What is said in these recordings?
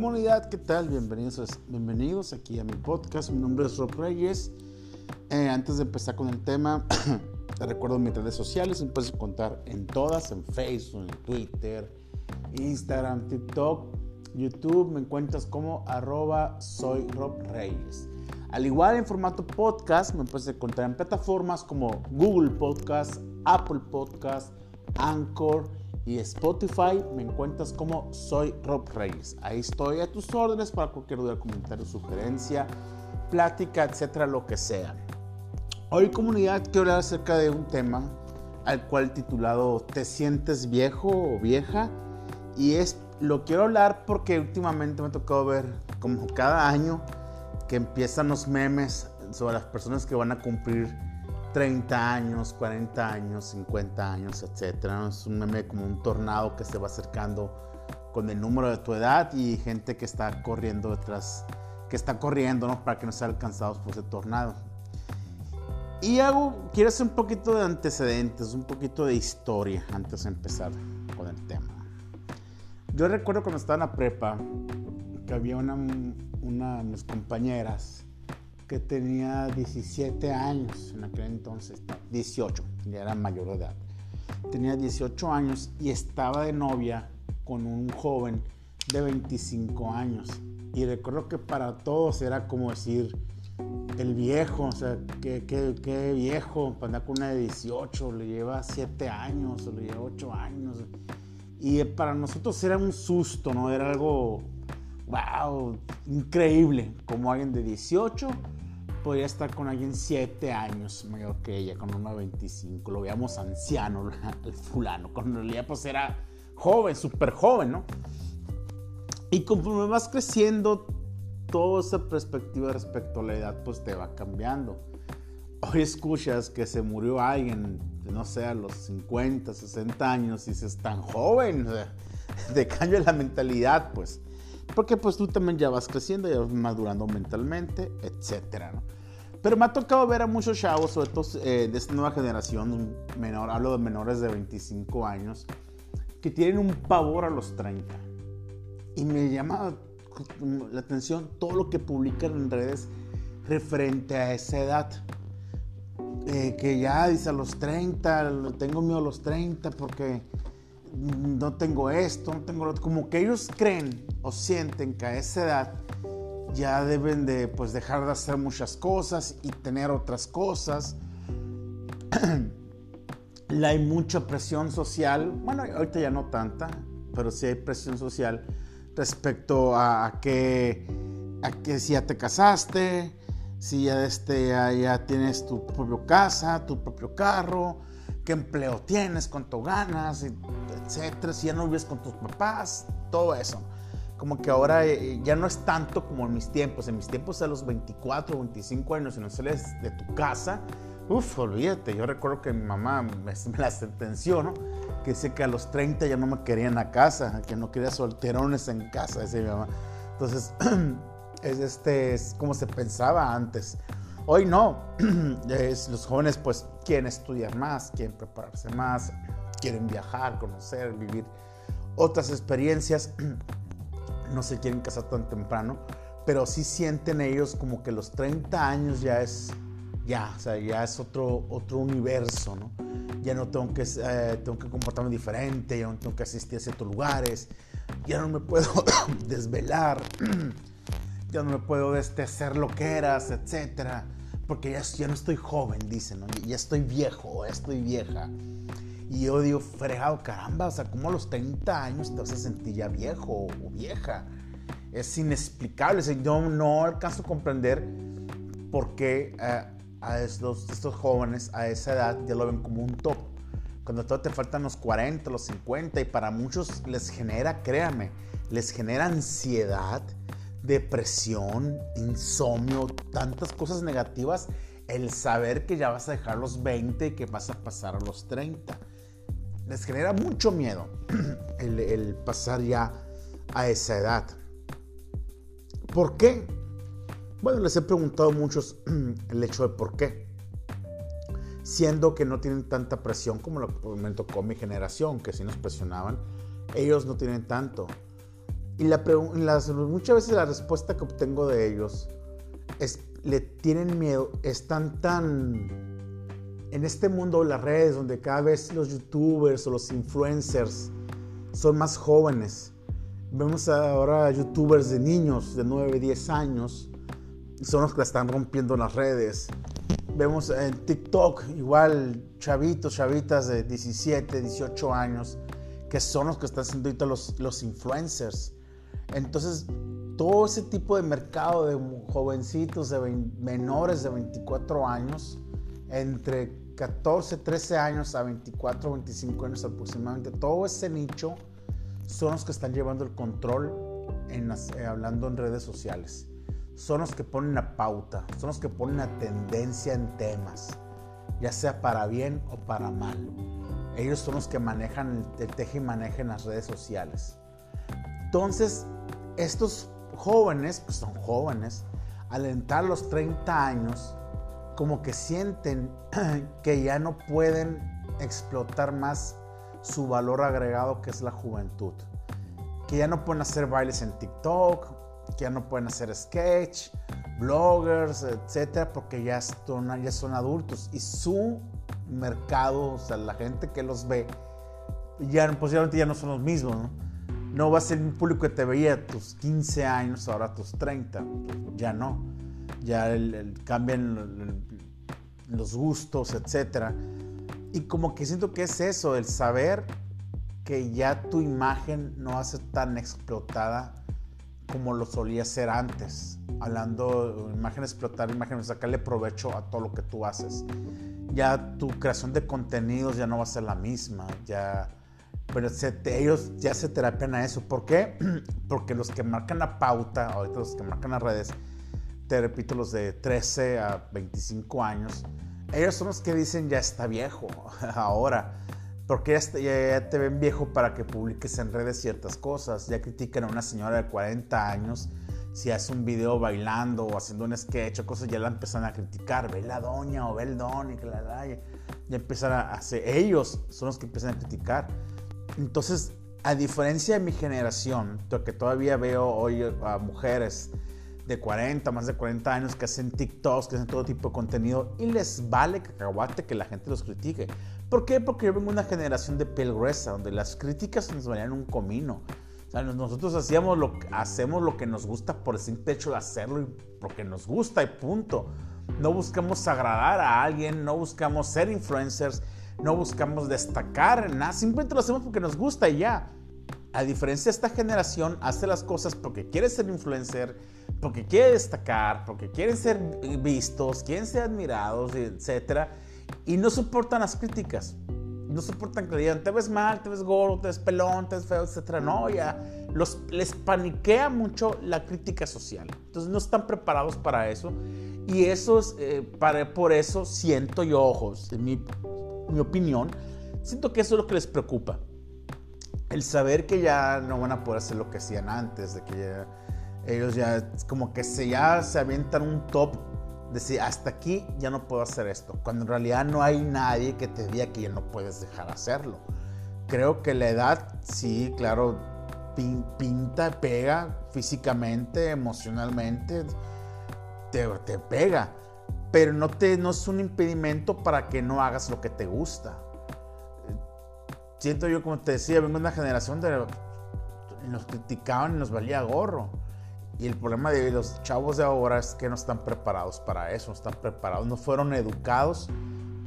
Comunidad, ¿qué tal? Bienvenidos, bienvenidos aquí a mi podcast. Mi nombre es Rob Reyes. Eh, antes de empezar con el tema, te recuerdo mis redes sociales. Me puedes encontrar en todas, en Facebook, en Twitter, Instagram, TikTok, YouTube. Me encuentras como arroba Rob Reyes. Al igual en formato podcast, me puedes encontrar en plataformas como Google Podcast, Apple Podcast, Anchor y Spotify me encuentras como Soy Rob Reyes. Ahí estoy a tus órdenes para cualquier duda, comentario, sugerencia, plática, etcétera, lo que sea. Hoy comunidad quiero hablar acerca de un tema al cual titulado ¿Te sientes viejo o vieja? Y es lo quiero hablar porque últimamente me ha tocado ver como cada año que empiezan los memes sobre las personas que van a cumplir 30 años, 40 años, 50 años, etc. Es un como un tornado que se va acercando con el número de tu edad y gente que está corriendo detrás, que está corriendo ¿no? para que no sean alcanzados por ese tornado. Y hago, quiero hacer un poquito de antecedentes, un poquito de historia antes de empezar con el tema. Yo recuerdo cuando estaba en la prepa que había una, una de mis compañeras que tenía 17 años en aquel entonces, 18, ya era mayor de edad. Tenía 18 años y estaba de novia con un joven de 25 años. Y recuerdo que para todos era como decir, el viejo, o sea, qué, qué, qué viejo, para andar con una de 18, le lleva 7 años o le lleva 8 años. Y para nosotros era un susto, ¿no? Era algo, wow, increíble, como alguien de 18 podría estar con alguien 7 años mayor que ella, con una 25. Lo veíamos anciano, el fulano. Con realidad, pues era joven, súper joven, ¿no? Y conforme vas creciendo, toda esa perspectiva respecto a la edad, pues te va cambiando. Hoy escuchas que se murió alguien, no sé, a los 50, 60 años, y dices, tan joven, o sea, te cambia la mentalidad, pues. Porque pues tú también ya vas creciendo, ya vas madurando mentalmente, etcétera, ¿no? Pero me ha tocado ver a muchos chavos, sobre todo eh, de esta nueva generación, menor, hablo de menores de 25 años, que tienen un pavor a los 30. Y me llama la atención todo lo que publican en redes referente a esa edad. Eh, que ya dice a los 30, tengo miedo a los 30 porque no tengo esto, no tengo lo otro. Como que ellos creen o sienten que a esa edad ya deben de pues dejar de hacer muchas cosas y tener otras cosas. hay mucha presión social, bueno, ahorita ya no tanta, pero sí hay presión social respecto a, que, a que si ya te casaste, si ya, este, ya, tienes tu propia casa, tu propio carro, qué empleo tienes, cuánto ganas, etcétera, si ya no vives con tus papás, todo eso como que ahora eh, ya no es tanto como en mis tiempos. En mis tiempos a los 24 o 25 años, si no sales de tu casa, uff, olvídate. Yo recuerdo que mi mamá me, la sentenció, ¿no? Que dice que a los 30 ya no me querían a casa, que no quería solterones en casa, decía mi mamá. Entonces, es, este, es como se pensaba antes. Hoy no. Es, los jóvenes pues quieren estudiar más, quieren prepararse más, quieren viajar, conocer, vivir otras experiencias. no se quieren casar tan temprano, pero sí sienten ellos como que los 30 años ya es, ya, o sea, ya es otro, otro universo, ¿no? Ya no tengo que, eh, tengo que comportarme diferente, ya no tengo que asistir a ciertos lugares, ya no me puedo desvelar, ya no me puedo este, hacer loqueras, etcétera, porque ya, ya no estoy joven, dicen, ¿no? ya estoy viejo, ya estoy vieja. Y yo digo, fregado, caramba, o sea, ¿cómo a los 30 años te vas a sentir ya viejo o vieja? Es inexplicable. yo no alcanzo a comprender por qué eh, a estos, jóvenes a esa edad ya lo ven como un top. Cuando todo te faltan los 40, los 50, y para muchos les genera, créame, les genera ansiedad, depresión, insomnio, tantas cosas negativas el saber que ya vas a dejar los 20 y que vas a pasar a los 30 les genera mucho miedo el, pasar ya a esa edad. ¿Por qué? Bueno, les he preguntado muchos el hecho de por qué. Siendo que no tienen tanta presión como lo me tocó mi generación, que si nos presionaban, ellos no tienen tanto. Y la muchas veces la respuesta que obtengo de ellos es, le tienen miedo, están tan en este mundo de las redes, donde cada vez los youtubers o los influencers son más jóvenes, vemos ahora youtubers de niños de 9, 10 años, son los que la están rompiendo en las redes. Vemos en TikTok igual chavitos, chavitas de 17, 18 años, que son los que están siendo ahorita los, los influencers. Entonces, todo ese tipo de mercado de jovencitos, de menores de 24 años, entre 14, 13 años a 24, 25 años aproximadamente, todo ese nicho son los que están llevando el control en eh, hablando en redes sociales. Son los que ponen la pauta, son los que ponen la tendencia en temas, ya sea para bien o para mal. Ellos son los que manejan el, el teje y maneja en las redes sociales. Entonces, estos jóvenes, pues son jóvenes, al entrar los 30 años, como que sienten que ya no pueden explotar más su valor agregado que es la juventud. Que ya no pueden hacer bailes en TikTok, que ya no pueden hacer sketch, bloggers, etcétera, porque ya son, ya son adultos y su mercado, o sea, la gente que los ve, ya posiblemente ya no son los mismos, ¿no? No va a ser un público que te veía a tus 15 años, ahora a tus 30, ya no ya cambian los gustos, etc. Y como que siento que es eso, el saber que ya tu imagen no va a ser tan explotada como lo solía ser antes. Hablando imagen explotar, imagen sacarle provecho a todo lo que tú haces. Ya tu creación de contenidos ya no va a ser la misma, ya pero ellos ya se terapian a eso. ¿Por qué? Porque los que marcan la pauta, ahorita los que marcan las redes, te repito, los de 13 a 25 años, ellos son los que dicen ya está viejo ahora. Porque ya, te ven viejo para que publiques en redes ciertas cosas. Ya critican a una señora de 40 años si hace un video bailando o haciendo un sketch o cosas, ya la empiezan a criticar. Ve la doña o ve el don y que la da. Ya empiezan a hacer. Ellos son los que empiezan a criticar. Entonces, a diferencia de mi generación, que todavía veo hoy a mujeres de 40, más de 40 años que hacen TikToks, que hacen todo tipo de contenido y les vale cacahuate que la gente los critique. ¿Por qué? Porque yo vengo de una generación de piel gruesa, donde las críticas nos valían un comino. O sea, nosotros hacíamos lo, hacemos lo que nos gusta por el simple hecho de hacerlo y porque nos gusta y punto. No buscamos agradar a alguien, no buscamos ser influencers, no buscamos destacar nada, simplemente lo hacemos porque nos gusta y ya. A diferencia de esta generación, hace las cosas porque quiere ser influencer, porque quiere destacar, porque quieren ser vistos, quieren ser admirados, etc. Y no soportan las críticas. No soportan que le digan, te ves mal, te ves gordo, te ves pelón, te ves feo, etc. No, ya los, les paniquea mucho la crítica social. Entonces no están preparados para eso. Y eso es, eh, para, por eso siento yo, ojos, en mi, mi opinión, siento que eso es lo que les preocupa. El saber que ya no van a poder hacer lo que hacían antes, de que ellos ya como que se, ya se avientan un top de decir, hasta aquí ya no puedo hacer esto, cuando en realidad no hay nadie que te diga que ya no puedes dejar hacerlo. Creo que la edad, sí, claro, pinta, pega físicamente, emocionalmente, te, te pega, pero no, te, no es un impedimento para que no hagas lo que te gusta. Siento yo, como te decía, vengo de una generación de nos criticaban y nos valía gorro. Y el problema de los chavos de ahora es que no están preparados para eso, no están preparados, no fueron educados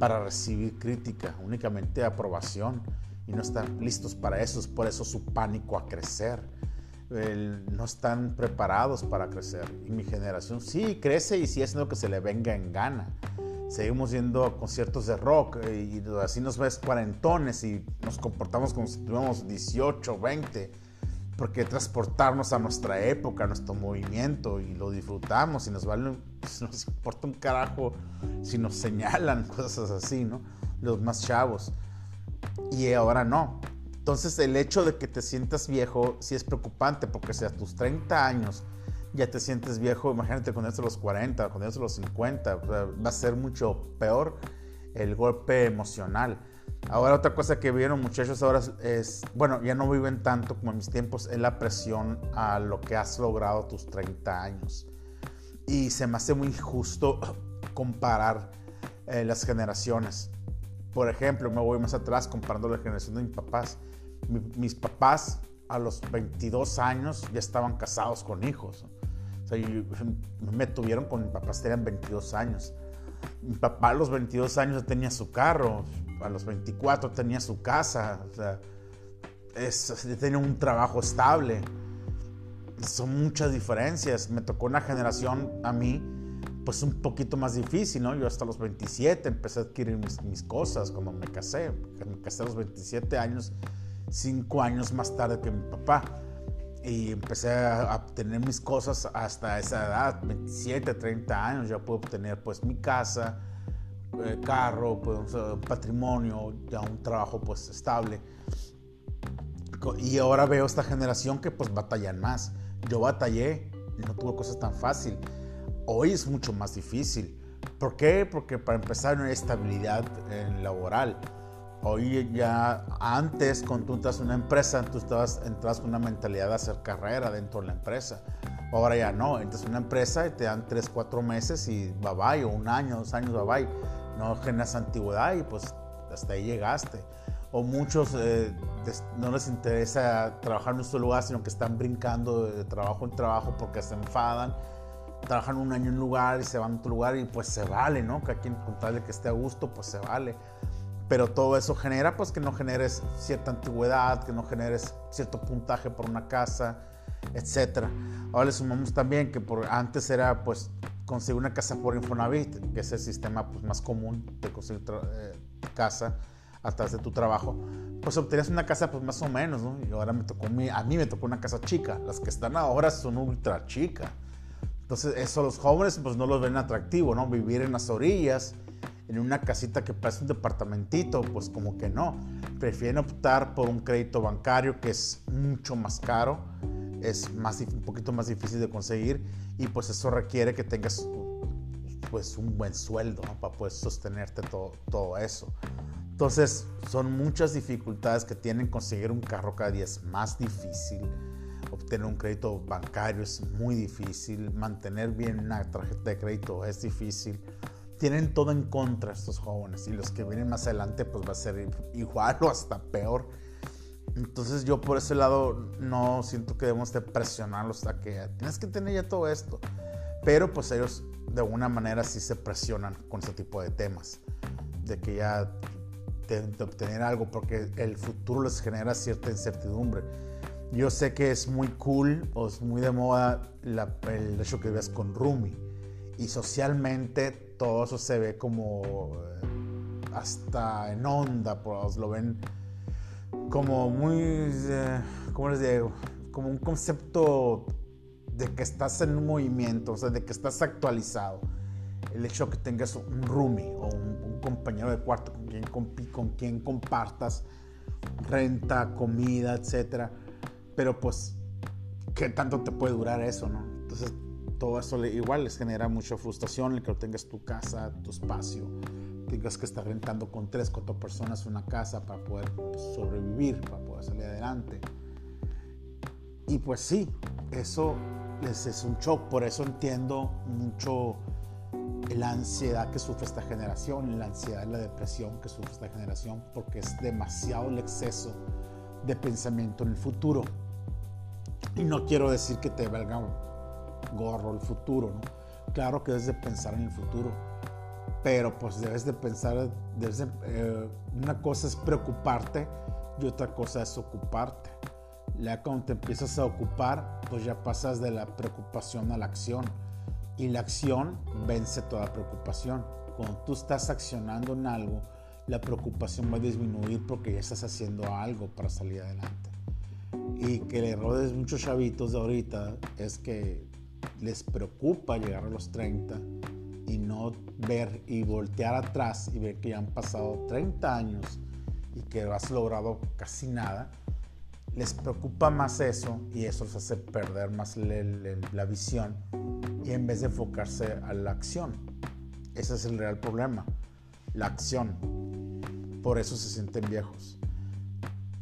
para recibir crítica, únicamente aprobación, y no están listos para eso, es por eso su pánico a crecer. no están preparados para crecer. Y mi generación sí crece y sí es lo que se le venga en gana. Seguimos yendo a conciertos de rock y así nos ves cuarentones y nos comportamos como si tuviéramos 18, 20 porque transportarnos a nuestra época, a nuestro movimiento y lo disfrutamos y nos vale, nos importa un carajo si nos señalan cosas así, ¿no? Los más chavos. Y ahora no. Entonces el hecho de que te sientas viejo sí es preocupante porque si a tus 30 años ya te sientes viejo, imagínate cuando eres a los 40, cuando eres a los 50, va a ser mucho peor el golpe emocional. Ahora otra cosa que vieron muchachos ahora es, bueno, ya no viven tanto como en mis tiempos, es la presión a lo que has logrado tus 30 años. Y se me hace muy injusto comparar eh, las generaciones. Por ejemplo, me voy más atrás comparando la generación de mis papás. mis papás a los 22 años ya estaban casados con hijos. O sea, me tuvieron con mis papás, tenían 22 años. Mi papá a los 22 años tenía su carro, a los 24 tenía su casa, o sea, tenía un trabajo estable. Son muchas diferencias. Me tocó una generación a mí, pues un poquito más difícil, ¿no? Yo hasta los 27 empecé a adquirir mis, mis cosas cuando me casé. Me casé a los 27 años, 5 años más tarde que mi papá. Y empecé a obtener mis cosas hasta esa edad, 27, 30 años. Ya puedo obtener pues mi casa, eh, carro, pues, patrimonio, ya un trabajo pues estable. Y ahora veo esta generación que pues batallan más. Yo batallé, no tuve cosas tan fácil. Hoy es mucho más difícil. ¿Por qué? Porque para empezar no hay estabilidad laboral. Hoy ya antes, cuando tú entras en una empresa, tú estabas, entras con una mentalidad de hacer carrera dentro de la empresa. Ahora ya no, entras en una empresa y te dan 3, 4 meses y bye bye, o un año, dos años, bye bye no generas antigüedad y pues hasta ahí llegaste. O muchos eh, no les interesa trabajar en nuestro lugar, sino que están brincando de trabajo en trabajo porque se enfadan. Trabajan un año en un lugar y se van a otro lugar y pues se vale, ¿no? Que quien con tal de que esté a gusto, pues se vale. Pero todo eso genera pues que no generes cierta antigüedad, que no generes cierto puntaje por una casa, etc. Ahora le sumamos también que por, antes era pues conseguir una casa por Infonavit, que es el sistema pues, más común de conseguir eh, casa a través de tu trabajo, pues obtenías una casa pues más o menos, ¿no? Y ahora me tocó, a mí me tocó una casa chica, las que están ahora son ultra chicas. Entonces eso los jóvenes pues no los ven atractivo, ¿no? Vivir en las orillas, en una casita que parece un departamentito, pues como que no. Prefieren optar por un crédito bancario que es mucho más caro, es más, un poquito más difícil de conseguir y pues eso requiere que tengas pues un buen sueldo para poder sostenerte todo, todo eso. Entonces son muchas dificultades que tienen conseguir un carro cada día es más difícil, obtener un crédito bancario es muy difícil, mantener bien una tarjeta de crédito es difícil. Tienen todo en contra estos jóvenes y los que vienen más adelante pues va a ser igual o hasta peor entonces yo por ese lado no siento que debemos de presionarlos a que tienes que tener ya todo esto. Pero pues ellos de alguna manera sí se presionan con ese tipo de temas. De que ya de, obtener algo porque el futuro les genera cierta incertidumbre. Yo sé que es muy cool o es muy de moda el hecho que ves con Rumi. Y socialmente todo eso se ve como eh, hasta en onda, pues lo ven como muy, eh, ¿cómo les digo? Como un concepto de que estás en un movimiento, o sea, de que estás actualizado. El hecho de que tengas un roomie o un, compañero de cuarto con quien, con quien compartas renta, comida, etcétera. Pero pues, ¿qué tanto te puede durar eso, no? Entonces, todo eso igual les genera mucha frustración el que tengas tu casa, tu espacio tengas que estar rentando con tres, cuatro personas una casa para poder sobrevivir, para poder salir adelante. Y pues sí, eso es, es un shock, por eso entiendo mucho la ansiedad que sufre esta generación, la ansiedad y la depresión que sufre esta generación, porque es demasiado el exceso de pensamiento en el futuro. Y no quiero decir que te valga gorro el futuro, ¿no? Claro que debes de pensar en el futuro, pero pues debes de pensar, eh, una cosa es preocuparte y otra cosa es ocuparte. Ya cuando te empiezas a ocupar, pues ya pasas de la preocupación a la acción. Y la acción vence toda preocupación. Cuando tú estás accionando en algo, la preocupación va a disminuir porque ya estás haciendo algo para salir adelante. Y que el error de muchos chavitos de ahorita es que les preocupa llegar a los 30 y no ver y voltear atrás y ver que ya han pasado 30 años y que has logrado casi nada, les preocupa más eso y eso les hace perder más la visión y en vez de enfocarse a la acción. Ese es el real problema, la acción. por eso se sienten viejos.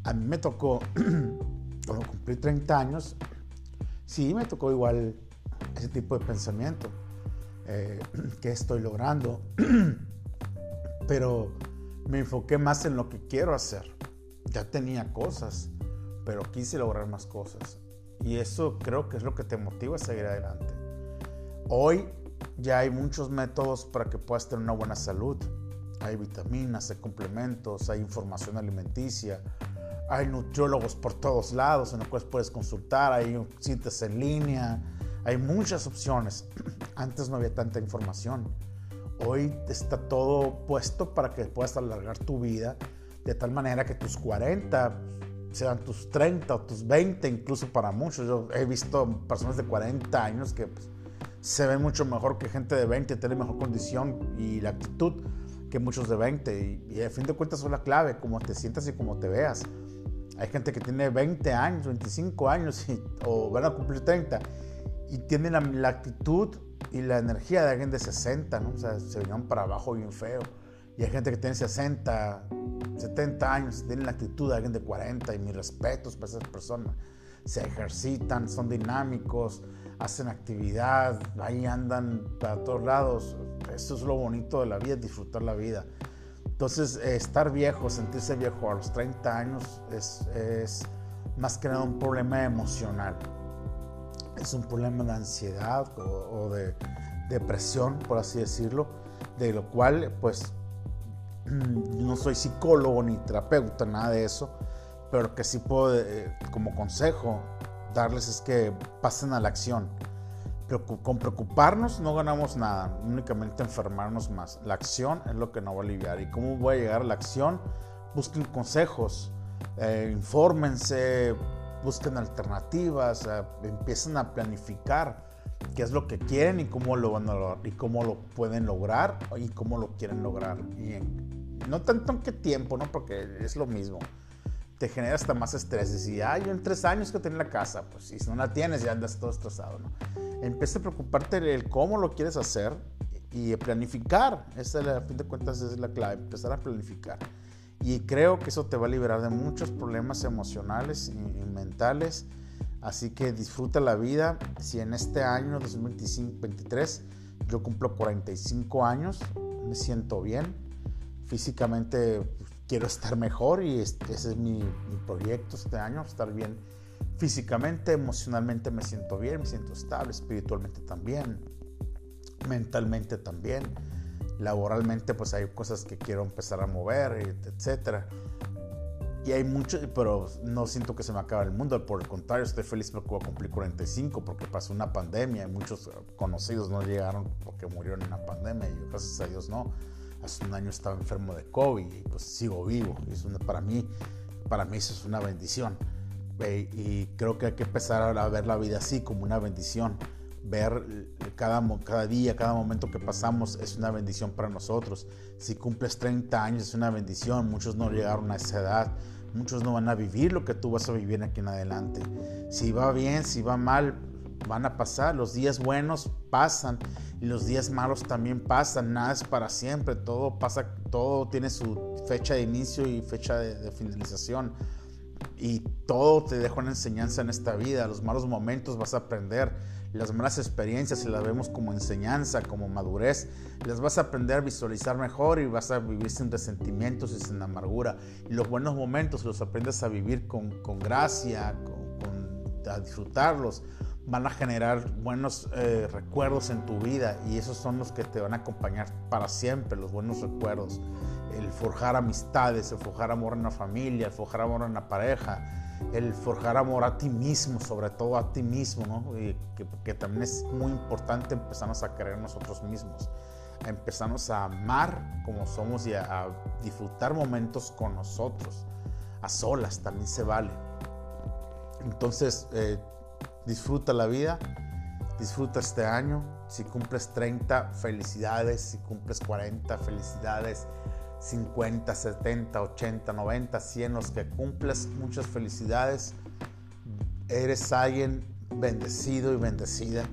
A mí me tocó, cuando cumplí 30 años, sí me tocó igual ese tipo de pensamiento. Eh, ¿Qué estoy logrando? pero me enfoqué más en lo que quiero hacer. Ya tenía cosas, pero quise lograr más cosas. Y eso creo que es lo que te motiva a seguir adelante. Hoy ya hay muchos métodos para que puedas tener una buena salud. Hay vitaminas, hay complementos, hay información alimenticia, hay nutriólogos por todos lados en los cuales puedes consultar, hay sitios en línea, hay muchas opciones. Antes no había tanta información. Hoy está todo puesto para que puedas alargar tu vida de tal manera que tus 40 sean tus 30 o tus 20, incluso para muchos. Yo he visto personas de 40 años que pues, se ven mucho mejor que gente de 20, tienen mejor condición y la actitud que muchos de 20. Y, y a fin de cuentas es la clave, cómo te sientas y cómo te veas. Hay gente que tiene 20 años, 25 años o van a cumplir 30 y tienen la, actitud y la energía de alguien de 60, ¿no? O sea, se vinieron para abajo bien feo. Y hay gente que tiene 60, 70 años, tienen la actitud de alguien de 40 y mis respetos para esas personas. Se ejercitan, son dinámicos, hacen actividad, ahí andan para todos lados. Eso es lo bonito de la vida, disfrutar la vida. Entonces, eh, estar viejo, sentirse viejo a los 30 años es, es más que nada un problema emocional. Es un problema de ansiedad o, o de depresión, por así decirlo, de lo cual, pues, no soy psicólogo ni terapeuta, nada de eso, pero que sí puedo, eh, como consejo, darles es que pasen a la acción. Con preocuparnos no ganamos nada, únicamente enfermarnos más. La acción es lo que nos va a aliviar. ¿Y cómo voy a llegar a la acción? Busquen consejos, eh, infórmense, busquen alternativas, eh, empiecen a planificar qué es lo que quieren y cómo lo van a lograr, y cómo lo pueden lograr y cómo lo quieren lograr. Y no tanto en qué tiempo, ¿no? Porque es lo mismo te genera hasta más estrés. Decir, ah, yo en tres años que tengo la casa, pues si no la tienes ya andas todo estresado, ¿no? Empieza a preocuparte el cómo lo quieres hacer y planificar. Esa, a fin de cuentas, es la clave, empezar a planificar. Y creo que eso te va a liberar de muchos problemas emocionales y, mentales. Así que disfruta la vida. Si en este año 2023 yo cumplo 45 años, me siento bien. Físicamente pues, quiero estar mejor y ese es mi, proyecto este año, estar bien físicamente, emocionalmente me siento bien, me siento estable, espiritualmente también, mentalmente también, laboralmente pues hay cosas que quiero empezar a mover, etc. Y hay mucho, pero no siento que se me acabe el mundo, por el contrario, estoy feliz porque voy a cumplir 45, porque pasó una pandemia, y muchos conocidos no llegaron porque murieron en una pandemia, y gracias a Dios no hace un año estaba enfermo de COVID y pues sigo vivo. Y es para, mí, para mí eso es una bendición. Y creo que hay que empezar a ver la vida así, como una bendición. Ver cada, cada día, cada momento que pasamos es una bendición para nosotros. Si cumples 30 años es una bendición. Muchos no llegaron a esa edad. Muchos no van a vivir lo que tú vas a vivir aquí en adelante. Si va bien, si va mal, van a pasar, los días buenos pasan y los días malos también pasan, nada es para siempre, todo pasa, todo tiene su fecha de inicio y fecha de, finalización y todo te deja una enseñanza en esta vida, los malos momentos vas a aprender, las malas experiencias si las vemos como enseñanza, como madurez, las vas a aprender a visualizar mejor y vas a vivir sin resentimientos y sin amargura. Y los buenos momentos los aprendes a vivir con, gracia, a disfrutarlos van a generar buenos eh, recuerdos en tu vida y esos son los que te van a acompañar para siempre, los buenos recuerdos. El forjar amistades, el forjar amor en la familia, el forjar amor en la pareja, el forjar amor a ti mismo, sobre todo a ti mismo, ¿no? Que, también es muy importante empezarnos a creer nosotros mismos, empezarnos a amar como somos y a, disfrutar momentos con nosotros, a solas también se vale. Entonces, eh, Disfruta la vida, disfruta este año. Si cumples 30, felicidades. Si cumples 40, felicidades. 50, 70, 80, 90, 100, los que cumples, muchas felicidades. Eres alguien bendecido y bendecida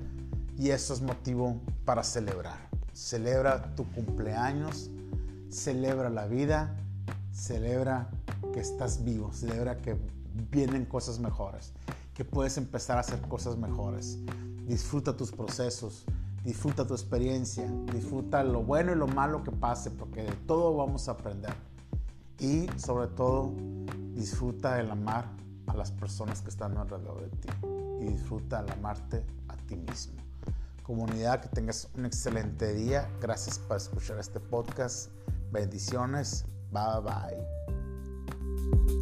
y eso es motivo para celebrar. Celebra tu cumpleaños, celebra la vida, celebra que estás vivo, celebra que vienen cosas mejores, que puedes empezar a hacer cosas mejores. Disfruta tus procesos, disfruta tu experiencia, disfruta lo bueno y lo malo que pase, porque de todo vamos a aprender. Y sobre todo, disfruta el amar a las personas que están alrededor de ti y disfruta el amarte a ti mismo. Comunidad, que tengas un excelente día. Gracias por escuchar este podcast. Bendiciones. Bye bye.